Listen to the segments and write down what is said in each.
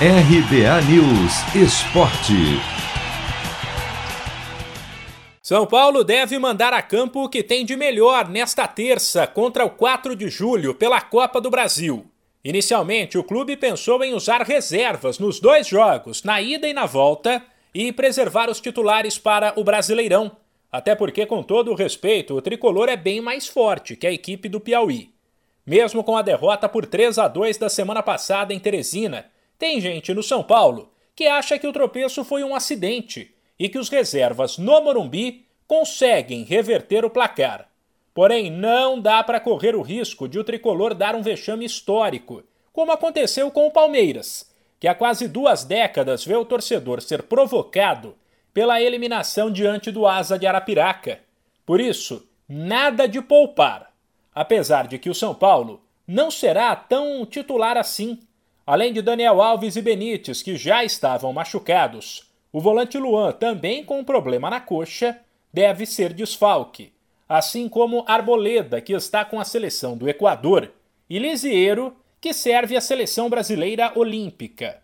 RBA News Esporte. São Paulo deve mandar a campo o que tem de melhor nesta terça contra o 4 de julho pela Copa do Brasil. Inicialmente, o clube pensou em usar reservas nos dois jogos, na ida e na volta, e preservar os titulares para o Brasileirão. Até porque, com todo o respeito, o tricolor é bem mais forte que a equipe do Piauí. Mesmo com a derrota por 3 a 2 da semana passada em Teresina, tem gente no São Paulo que acha que o tropeço foi um acidente e que os reservas no Morumbi conseguem reverter o placar. Porém, não dá para correr o risco de o tricolor dar um vexame histórico, como aconteceu com o Palmeiras, que há quase duas décadas vê o torcedor ser provocado pela eliminação diante do Asa de Arapiraca. Por isso, nada de poupar. Apesar de que o São Paulo não será tão titular assim Além de Daniel Alves e Benítez, que já estavam machucados, o volante Luan, também com um problema na coxa, deve ser desfalque, assim como Arboleda, que está com a seleção do Equador, e Lisieiro, que serve a seleção brasileira olímpica.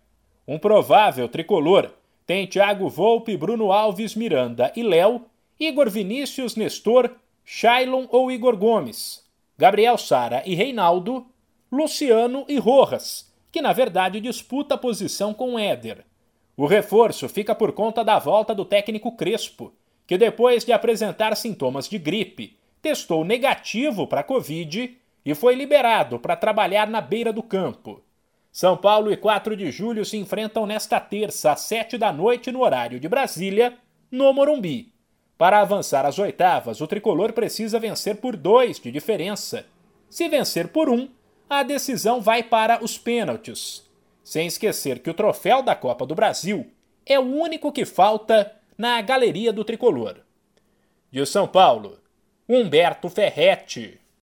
Um provável tricolor tem Thiago Volpe, Bruno Alves, Miranda e Léo, Igor Vinícius, Nestor, Shailon ou Igor Gomes, Gabriel Sara e Reinaldo, Luciano e Rojas que na verdade disputa a posição com Éder. O reforço fica por conta da volta do técnico Crespo, que depois de apresentar sintomas de gripe, testou negativo para a Covid e foi liberado para trabalhar na beira do campo. São Paulo e 4 de julho se enfrentam nesta terça, às 7 da noite, no horário de Brasília, no Morumbi. Para avançar às oitavas, o tricolor precisa vencer por dois de diferença. Se vencer por um, a decisão vai para os pênaltis. Sem esquecer que o troféu da Copa do Brasil é o único que falta na galeria do tricolor. De São Paulo, Humberto Ferretti.